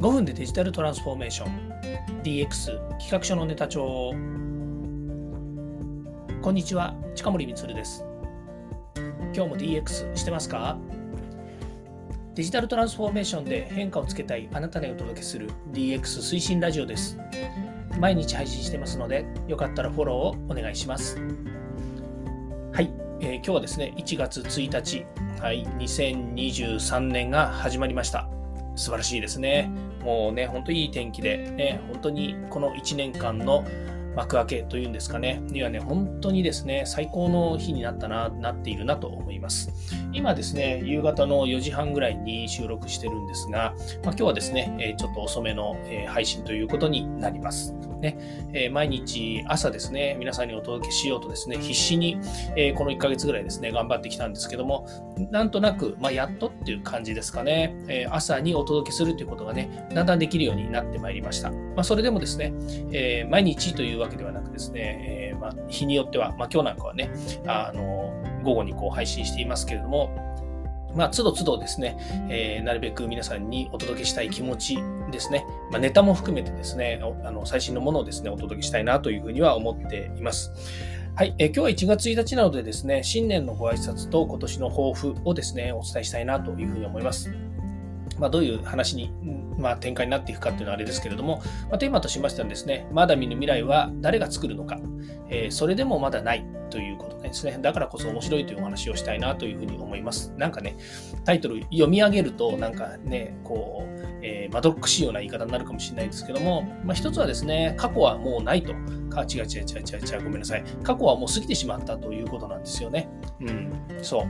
5分でデジタルトランスフォーメーション。DX 企画書のネタ帳。こんにちは近森光です。今日も DX してますか？デジタルトランスフォーメーションで変化をつけたいあなたにお届けする DX 推進ラジオです。毎日配信してますのでよかったらフォローをお願いします。はい、えー、今日はですね1月1日はい2023年が始まりました。素晴らしいですね。もうね、本当にいい天気で、ね、本当にこの1年間の幕開けというんですかね、にはね、本当にですね、最高の日になったな、なっているなと思います。今ですね、夕方の4時半ぐらいに収録してるんですが、まあ、今日はですね、ちょっと遅めの、配信ということになります。ねえ毎日朝ですね、皆さんにお届けしようとですね、必死に、えこの1ヶ月ぐらいですね、頑張ってきたんですけども、なんとなく、まあ、やっとっていう感じですかね、え朝にお届けするということがね、だんだんできるようになってまいりました。まあ、それでもですね、え毎日というわけではなくですね、えー、まあ、日によっては、まあ、今日なんかはね、あの午後にこう配信していますけれども、まあ、都度都度ですね、えー、なるべく皆さんにお届けしたい気持ちですね、まあ、ネタも含めてですね、あの最新のものをですね、お届けしたいなというふうには思っています。はい、えー、今日は1月1日なのでですね、新年のご挨拶と今年の抱負をですね、お伝えしたいなというふうに思います。まあ、どういう話に、まあ、展開になっていくかっていうのはあれですけれども、まあ、テーマとしましてはですね、まだ見ぬ未来は誰が作るのか、えー、それでもまだないということですね。だからこそ面白いというお話をしたいなというふうに思います。なんかね、タイトル読み上げると、なんかね、こう、えー、まどっくしいような言い方になるかもしれないですけども、まあ、一つはですね、過去はもうないと。か違う違う違う違う違う、ごめんなさい。過去はもう過ぎてしまったということなんですよね。うん、そう。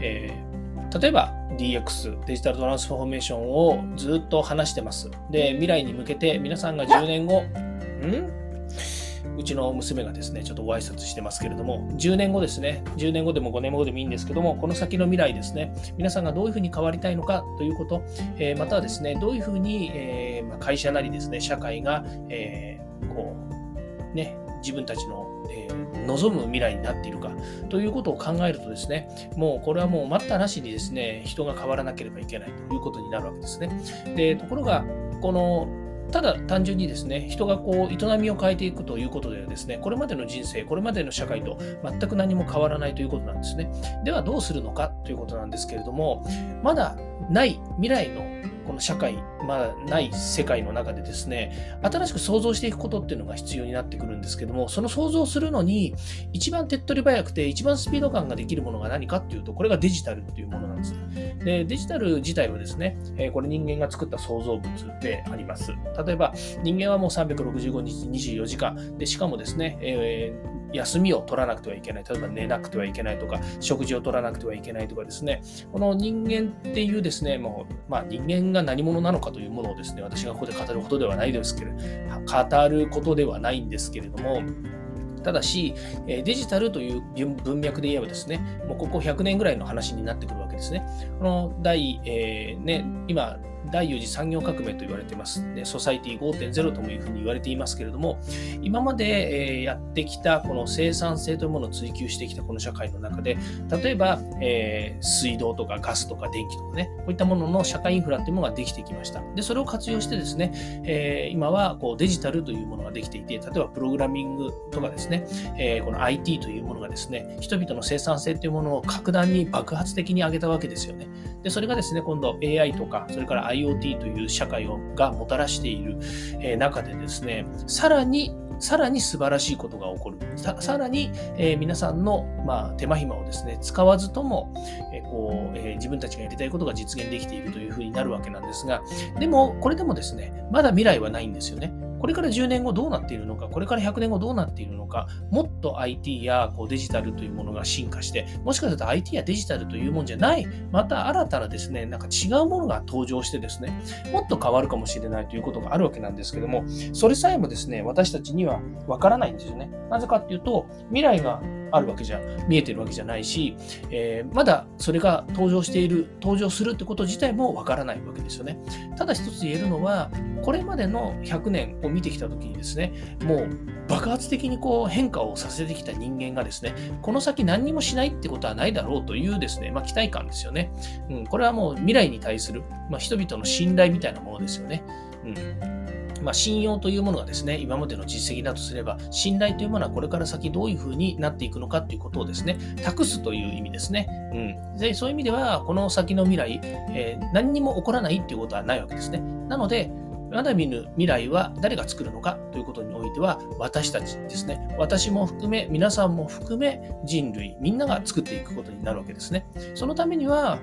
えー例えば DX、デジタルトランスフォーメーションをずっと話してます。で、未来に向けて皆さんが10年後、ん？うちの娘がですね、ちょっとご挨拶してますけれども、10年後ですね、10年後でも5年後でもいいんですけども、この先の未来ですね、皆さんがどういうふうに変わりたいのかということ、えー、またはですね、どういうふうに、えー会社なりですね、社会が、えー、こう、ね、自分たちの、えー、望む未来になっているかということを考えるとですね、もうこれはもう待ったなしにですね、人が変わらなければいけないということになるわけですね。で、ところが、このただ単純にですね、人がこう営みを変えていくということではですね、これまでの人生、これまでの社会と全く何も変わらないということなんですね。ではどうするのかということなんですけれども、まだない未来のこの社会、まだない世界の中でですね、新しく想像していくことっていうのが必要になってくるんですけども、その想像するのに、一番手っ取り早くて、一番スピード感ができるものが何かっていうと、これがデジタルっていうものなんです。で、デジタル自体はですね、えこれ人間が作った創造物であります。例えば、人間はもう365日24時間、で、しかもですね、えー休みを取らなくてはいけない。例えば寝なくてはいけないとか、食事を取らなくてはいけないとかですね、この人間っていうですね、もう、まあ人間が何者なのかというものをですね、私がここで語ることではないですけれど、語ることではないんですけれども、ただし、デジタルという文脈で言えばですね、もうここ100年ぐらいの話になってくるわけですね。この第、えー、ね、今、第4次産業革命と言われています。でソサイティ5.0ともいうふうに言われていますけれども、今まで、えやってきたこの生産性というものを追求してきたこの社会の中で、例えば、えー、水道とかガスとか電気とかね、こういったものの社会インフラっていうものができてきました。で、それを活用してですね、えー、今はこうデジタルというものができていて、例えばプログラミングとかですね、えー、この IT というものがですね、人々の生産性というものを格段に爆発的に上げたわけですよね。で、それがですね、今度 AI とか、それから IoT という社会をがもたらしている、え中でですね、さらにさらに素晴らしいことが起こる。さらに、えー、皆さんの、まあ、手間暇をですね、使わずとも、えー、こうえー、自分たちがやりたいことが実現できているというふうになるわけなんですが、でも、これでもですね、まだ未来はないんですよね。これから10年後どうなっているのか、これから100年後どうなっているのか、もっと IT やこうデジタルというものが進化して、もしかすると IT やデジタルというもんじゃない、また新たなですね、なんか違うものが登場してですね、もっと変わるかもしれないということがあるわけなんですけども、それさえもですね、私たちにはわからないんですよね。なぜかっていうと、未来があるわけじゃ、見えてるわけじゃないし、えー、まだそれが登場している、登場するってこと自体もわからないわけですよね。ただ一つ言えるのは、これまでの100年を見てきたときにですね、もう爆発的にこう変化をさせてきた人間がですね、この先何にもしないってことはないだろうというですね、まあ、期待感ですよね。うん、これはもう未来に対する、まあ、人々の信頼みたいなものですよね。うんまあ、信用というものがですね、今までの実績だとすれば、信頼というものはこれから先どういうふうになっていくのかということをですね、託すという意味ですね。うん、でそういう意味では、この先の未来、えー、何にも起こらないっていうことはないわけですね。なので、まだ見ぬ未来は誰が作るのかということにおいては私たちですね。私も含め、皆さんも含め人類、みんなが作っていくことになるわけですね。そのためには、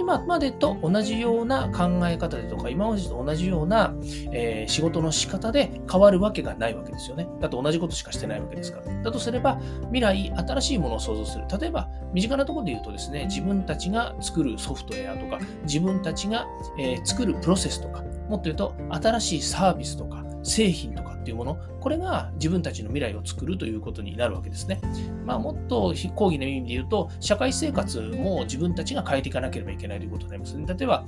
今までと同じような考え方でとか、今までと同じような、えー、仕事の仕方で変わるわけがないわけですよね。だって同じことしかしてないわけですから。だとすれば、未来、新しいものを想像する。例えば、身近なところで言うとですね、自分たちが作るソフトウェアとか、自分たちが、えー、作るプロセスとか、もっと言うと、新しいサービスとか、製品とかっていうもの、これが自分たちの未来を作るということになるわけですね。まあ、もっと講義の意味で言うと、社会生活も自分たちが変えていかなければいけないということになりますね。例えば、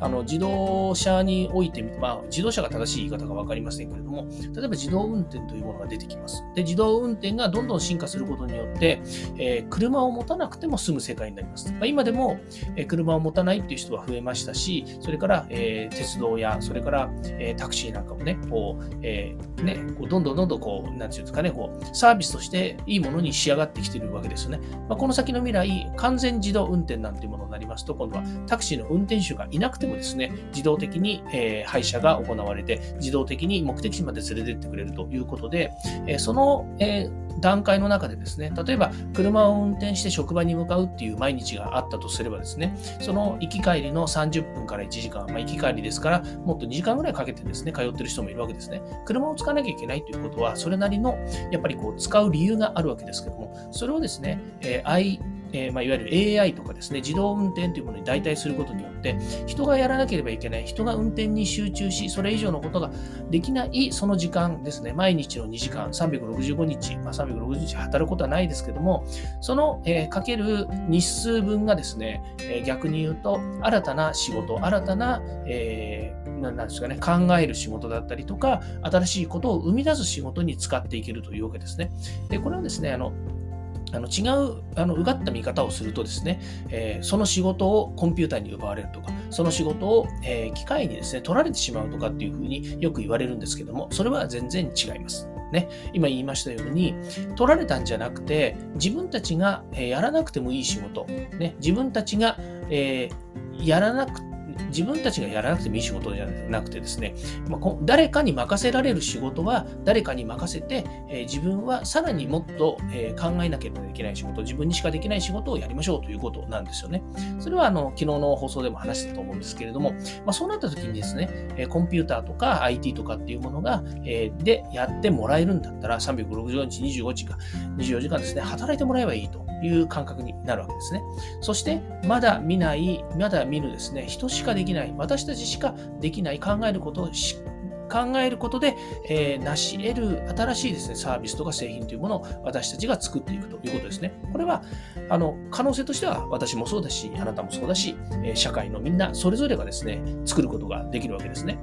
あの自動車において、まあ、自動車が正しい言い方が分かりませんけれども、例えば自動運転というものが出てきます。で、自動運転がどんどん進化することによって、えー、車を持たなくても済む世界になります。まあ、今でも、えー、車を持たないっていう人は増えましたし、それから、えー、鉄道や、それから、えタクシーなんかもね、こう、えね、こうどんどんどんどんこう、なんていうんですかね、こう、サービスとしていいものに仕上がってきているわけですよね。まあ、この先の未来、完全自動運転なんていうものになりますと、今度はタクシーの運転手がいなくてもですね、自動的に、えー、配車が行われて、自動的に目的地まで連れてってくれるということで、えー、その、えー段階の中でですね、例えば車を運転して職場に向かうっていう毎日があったとすればですね、その行き帰りの30分から1時間、まあ、行き帰りですから、もっと2時間ぐらいかけてですね、通ってる人もいるわけですね。車を使わなきゃいけないということは、それなりのやっぱりこう使う理由があるわけですけども、それをですね、えーえー、まあ、いわゆる AI とかですね、自動運転というものに代替することによって、人がやらなければいけない、人が運転に集中し、それ以上のことができないその時間ですね、毎日の2時間、365日、まあ、360日働くことはないですけども、その、えー、かける日数分がですね、えー、逆に言うと、新たな仕事、新たな、えー、なんですかね、考える仕事だったりとか、新しいことを生み出す仕事に使っていけるというわけですね。で、これはですね、あの、あの違うあのうがった見方をするとですね、えー、その仕事をコンピューターに奪われるとか、その仕事を、えー、機械にですね、取られてしまうとかっていうふうによく言われるんですけども、それは全然違います。ね、今言いましたように、取られたんじゃなくて、自分たちが、えやらなくてもいい仕事、ね、自分たちが、えー、やらなく自分たちがやらなくてもいい仕事じゃなくてですね、まあ、誰かに任せられる仕事は誰かに任せて、え、自分はさらにもっと、え、考えなければいけない仕事、自分にしかできない仕事をやりましょうということなんですよね。それはあの昨日の放送でも話したと思うんですけれども、まあ、そうなった時にですね、えコンピューターとか IT とかっていうものが、え、でやってもらえるんだったら365日25時間、24時間ですね、働いてもらえばいいと。いう感覚になるわけですね。そして、まだ見ない、まだ見ぬですね、人しかできない、私たちしかできない、考えることを考えることで、えー、成し得る新しいですね、サービスとか製品というものを私たちが作っていくということですね。これは、あの、可能性としては私もそうだし、あなたもそうだし、えー、社会のみんなそれぞれがですね、作ることができるわけですね。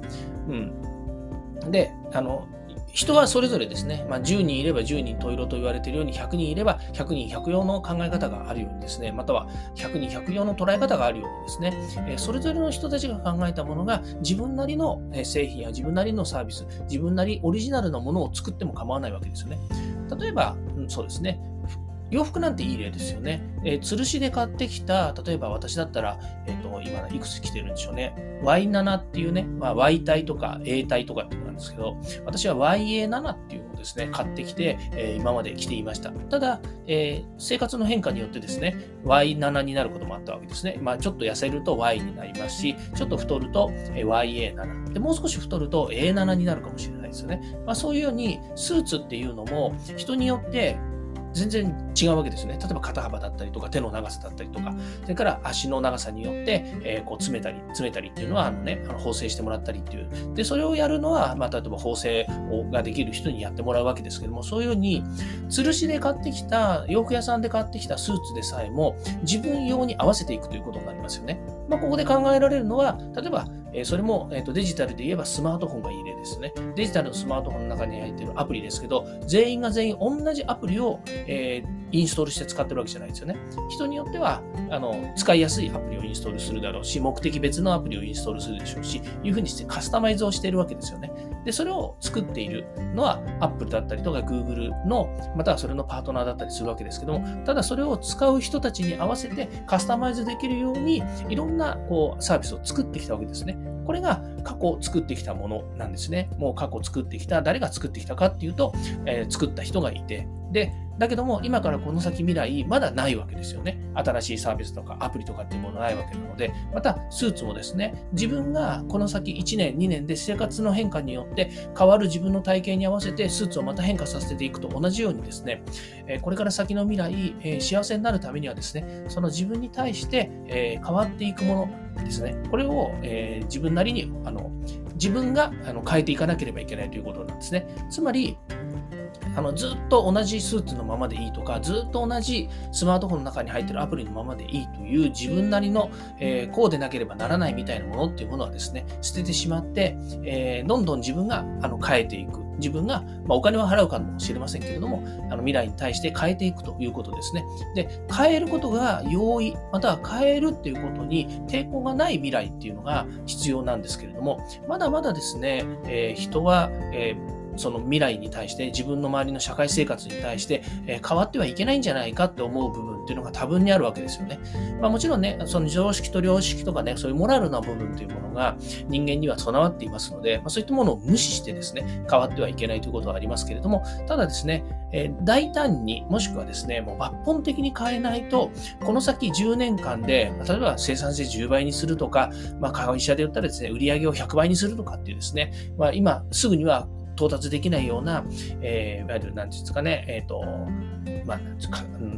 うん。で、あの、人はそれぞれですね、まあ、10人いれば10人十色と言われているように、100人いれば100人100用の考え方があるようにですね、または100人100用の捉え方があるようにですね、えそれぞれの人たちが考えたものが自分なりの製品や自分なりのサービス、自分なりオリジナルのものを作っても構わないわけですよね。例えば、そうですね、洋服なんていい例ですよね。えー、吊るしで買ってきた、例えば私だったら、えっ、ー、と、今いくつ着てるんでしょうね。Y7 っていうね、まあ、Y 体とか A 体とかっていうのなんですけど、私は YA7 っていうのをですね、買ってきて、えー、今まで着ていました。ただ、え生活の変化によってですね、Y7 になることもあったわけですね。まあ、ちょっと痩せると Y になりますし、ちょっと太ると YA7。で、もう少し太ると A7 になるかもしれないですよね。まあ、そういうように、スーツっていうのも人によって全然違うわけですね。例えば肩幅だったりとか手の長さだったりとか、それから足の長さによって、えー、こう詰めたり、詰めたりっていうのは、あのね、あの縫製してもらったりっていう。で、それをやるのは、まあ、例えば縫製ができる人にやってもらうわけですけども、そういうように、吊るしで買ってきた、洋服屋さんで買ってきたスーツでさえも、自分用に合わせていくということになりますよね。まあ、ここで考えられるのは、例えば、えそれも、えー、とデジタルで言えばスマートフォンがいい例ですね。デジタルのスマートフォンの中に入っているアプリですけど、全員が全員同じアプリを、えー、インストールして使ってるわけじゃないですよね。人によってはあの使いやすいアプリをインストールするだろうし、目的別のアプリをインストールするでしょうし、いうふうにしてカスタマイズをしているわけですよね。で、それを作っているのは Apple だったりとか Google の、またはそれのパートナーだったりするわけですけども、ただそれを使う人たちに合わせてカスタマイズできるように、いろんなこうサービスを作ってきたわけですね。これが過去作ってきたものなんですね。もう過去作ってきた、誰が作ってきたかっていうと、えー、作った人がいて、で、だけども今からこの先未来まだないわけですよね。新しいサービスとかアプリとかっていうものないわけなので、またスーツもですね、自分がこの先1年、2年で生活の変化によって変わる自分の体型に合わせてスーツをまた変化させていくと同じようにですね、これから先の未来、幸せになるためにはですね、その自分に対して変わっていくものですね、これを自分なりにあの自分が変えていかなければいけないということなんですね。つまり、あのずっと同じスーツのままでいいとか、ずっと同じスマートフォンの中に入ってるアプリのままでいいという自分なりの、えー、こうでなければならないみたいなものっていうものはですね、捨ててしまって、えー、どんどん自分があの変えていく。自分が、まあ、お金は払うかもしれませんけれども、あの未来に対して変えていくということですね。で、変えることが容易、または変えるっていうことに抵抗がない未来っていうのが必要なんですけれども、まだまだですね、えー、人は、えーその未来に対して自分の周りの社会生活に対して、え変わってはいけないんじゃないかって思う部分っていうのが多分にあるわけですよね。まあ、もちろんね、その常識と良識とかね、そういうモラルな部分というものが人間には備わっていますので、まあ、そういったものを無視してですね、変わってはいけないということはありますけれども、ただですね、え、大胆にもしくはですね、もう抜本的に変えないと、この先10年間で、例えば生産性10倍にするとか、まあ、会社で言ったらですね、売上を100倍にするとかっていうですね、まあ、今すぐには到達できないような、えー、いわゆる、なんていうんですかね、えっ、ー、と、まあ、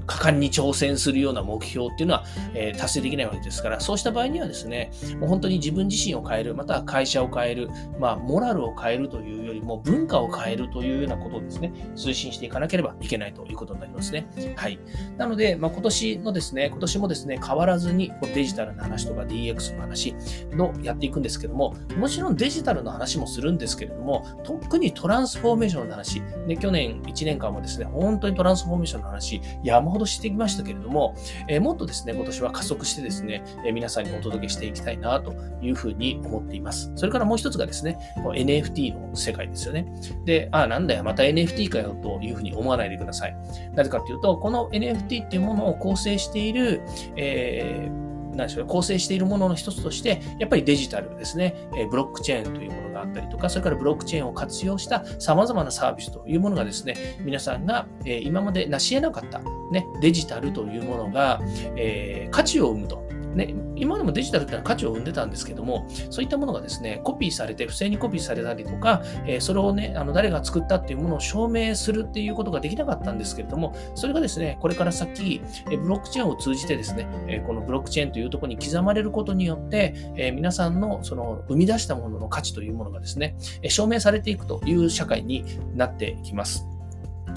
果敢に挑戦するような目標っていうのは、えー、達成できないわけですから、そうした場合にはですね、もう本当に自分自身を変える、または会社を変える、まあ、モラルを変えるというよりも文化を変えるというようなことをですね、推進していかなければいけないということになりますね。はい。なので、まあ、今年のですね、今年もですね、変わらずにデジタルの話とか DX の話のやっていくんですけども、もちろんデジタルの話もするんですけれども、特にトランスフォーメーションの話、で去年1年間もですね、本当にトランスフォーメーションの話、山ほどしてきましたけれども、えー、もっとですね、今年は加速してですね、えー、皆さんにお届けしていきたいなというふうに思っています。それからもう一つがですね、NFT の世界ですよね。で、あ、なんだよ、また NFT かよというふうに思わないでください。なぜかというと、この NFT っていうものを構成している、えー何でしょう構成しているものの一つとして、やっぱりデジタルですね、えブロックチェーンというものがあったりとか、それからブロックチェーンを活用した様々なサービスというものがですね、皆さんが、え今まで成し得なかった、ね、デジタルというものが、え価値を生むと。ね、今までもデジタルってのは価値を生んでたんですけども、そういったものがですね、コピーされて、不正にコピーされたりとか、えー、それをね、あの誰が作ったっていうものを証明するっていうことができなかったんですけれども、それがですね、これから先、えブロックチェーンを通じてですね、えこのブロックチェーンというところに刻まれることによって、え皆さんのその生み出したものの価値というものがですね、証明されていくという社会になっていきます。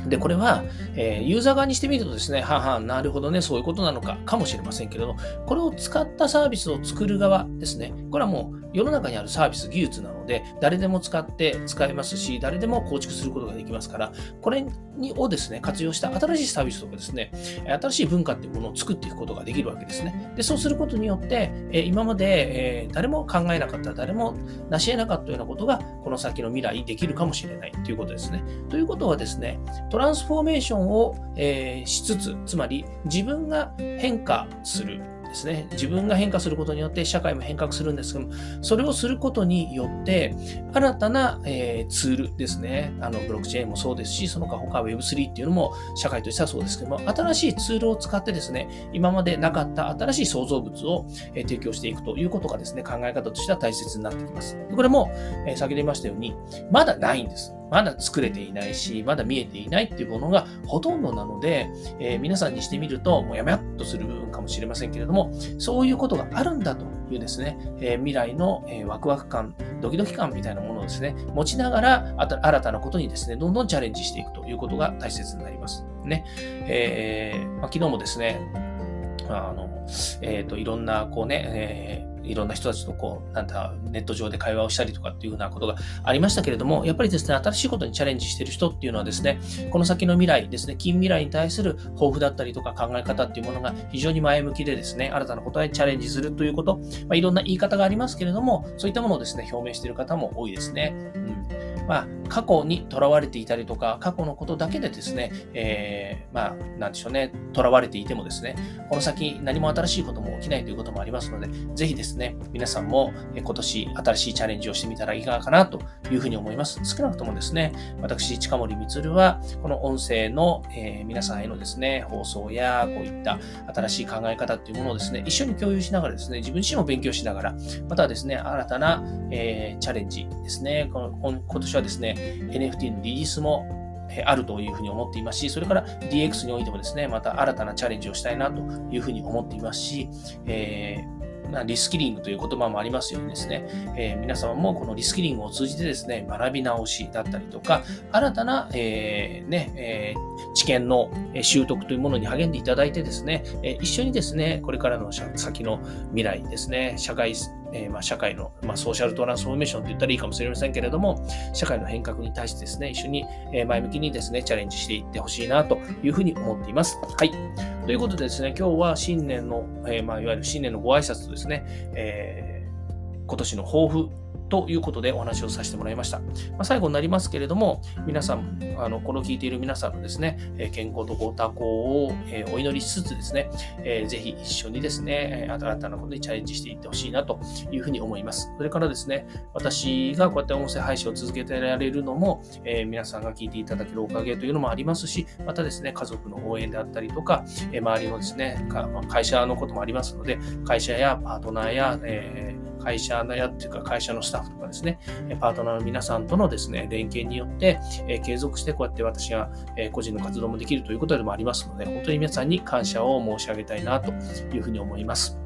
で、これは、えー、ユーザー側にしてみるとですね、はは、なるほどね、そういうことなのか、かもしれませんけれども、これを使ったサービスを作る側ですね、これはもう世の中にあるサービス、技術なので、誰でも使って使えますし、誰でも構築することができますから、これにをですね、活用した新しいサービスとかですね、新しい文化っていうものを作っていくことができるわけですね。で、そうすることによって、え今まで、え誰も考えなかった、誰も成し得なかったようなことが、この先の未来できるかもしれないということですね。ということはですね、トランスフォーメーションを、えしつつ、つまり自分が変化する。ですね。自分が変化することによって社会も変革するんですけども、それをすることによって、新たな、えー、ツールですね。あの、ブロックチェーンもそうですし、その他他 Web3 っていうのも社会としてはそうですけども、新しいツールを使ってですね、今までなかった新しい創造物を、えー、提供していくということがですね、考え方としては大切になってきます。これも、えー、先ほど言いましたように、まだないんです。まだ作れていないし、まだ見えていないっていうものがほとんどなので、えー、皆さんにしてみると、もうやめやっとする部分かもしれませんけれども、そういうことがあるんだというですね、えー、未来の、えー、ワクワク感、ドキドキ感みたいなものをですね、持ちながら、新たなことにですね、どんどんチャレンジしていくということが大切になります。ね。えーまあ、昨日もですね、あの、えっ、と、いろんな、こうね、えーいろんな人たちとこう、なんだ、ネット上で会話をしたりとかっていうふうなことがありましたけれども、やっぱりですね、新しいことにチャレンジしている人っていうのはですね、この先の未来ですね、近未来に対する抱負だったりとか考え方っていうものが非常に前向きでですね、新たなことへチャレンジするということ、まあ、いろんな言い方がありますけれども、そういったものをですね、表明している方も多いですね。うんまあ、過去にとらわれていたりとか、過去のことだけでですね、えー、まあ、なんでしょうね、とらわれていてもですね、この先何も新しいことも起きないということもありますので、ぜひですね、皆さんも今年新しいチャレンジをしてみたらいかがかなというふうに思います。少なくともですね、私、近森光は、この音声の、えー、皆さんへのですね、放送や、こういった新しい考え方っていうものをですね、一緒に共有しながらですね、自分自身も勉強しながら、またはですね、新たな、えー、チャレンジですね、この今年はですね、NFT のリリースもあるというふうに思っていますし、それから DX においてもですね、また新たなチャレンジをしたいなというふうに思っていますし、えーま、リスキリングという言葉もありますようにですね、えー、皆様もこのリスキリングを通じてですね、学び直しだったりとか、新たな、えー、ね、えー、知見の習得というものに励んでいただいてですね、え一緒にですね、これからの先の未来ですね、社会えー、まあ、社会の、まあ、ソーシャルトランスフォーメーションと言ったらいいかもしれませんけれども、社会の変革に対してですね、一緒に前向きにですね、チャレンジしていってほしいなというふうに思っています。はい。ということでですね、今日は新年の、え、まあ、いわゆる新年のご挨拶とですね、えー、今年の抱負ということでお話をさせてもらいました。まあ、最後になりますけれども、皆さん、あのこの聞いている皆さんのですね、健康とご多幸をお祈りしつつですね、ぜひ一緒にですね、新たなことにチャレンジしていってほしいなというふうに思います。それからですね、私がこうやって音声配信を続けてられるのも、え皆さんが聞いていただけるおかげというのもありますし、またですね、家族の応援であったりとか、周りのですね、会社のこともありますので、会社やパートナーや、えー会社のやっていうか会社のスタッフとかですね、パートナーの皆さんとのですね、連携によって、え継続してこうやって私が、え個人の活動もできるということでもありますので、本当に皆さんに感謝を申し上げたいなというふうに思います。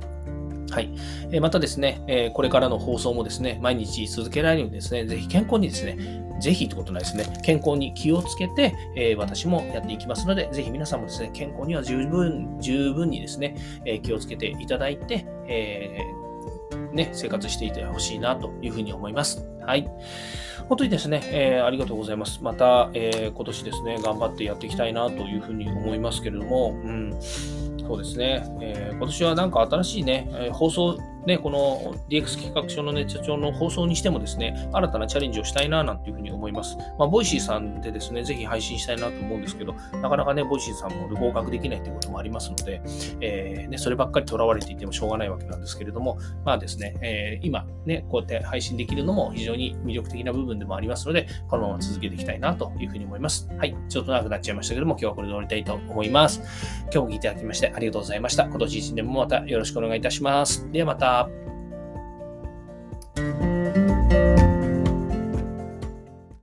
はい。えまたですね、えこれからの放送もですね、毎日続けられるようにですね、ぜひ健康にですね、ぜひってことないですね、健康に気をつけて、え私もやっていきますので、ぜひ皆さんもですね、健康には十分、十分にですね、え気をつけていただいて、えね、生活していてほしいなというふうに思います。はい。本当にですね、えー、ありがとうございます。また、えー、今年ですね、頑張ってやっていきたいなというふうに思いますけれども、うん、そうですね、えー、今年はなんか新しいね、え放送ね、この DX 企画書のね、社長の放送にしてもですね、新たなチャレンジをしたいな、なんていうふうに思います。まあ、 Voicy さんでですね、ぜひ配信したいなと思うんですけど、なかなかね、 Voicy さんも合格できないということもありますので、えー、ね、そればっかり囚われていてもしょうがないわけなんですけれども、まあですね、えー、今ね、こうやって配信できるのも非常に魅力的な部分でもありますので、このまま続けていきたいなというふうに思います。はい、ちょっと長くなっちゃいましたけども、今日はこれで終わりたいと思います。今日も聞いていただきましてありがとうございました。今年1年もまたよろしくお願いいたします。ではまたした。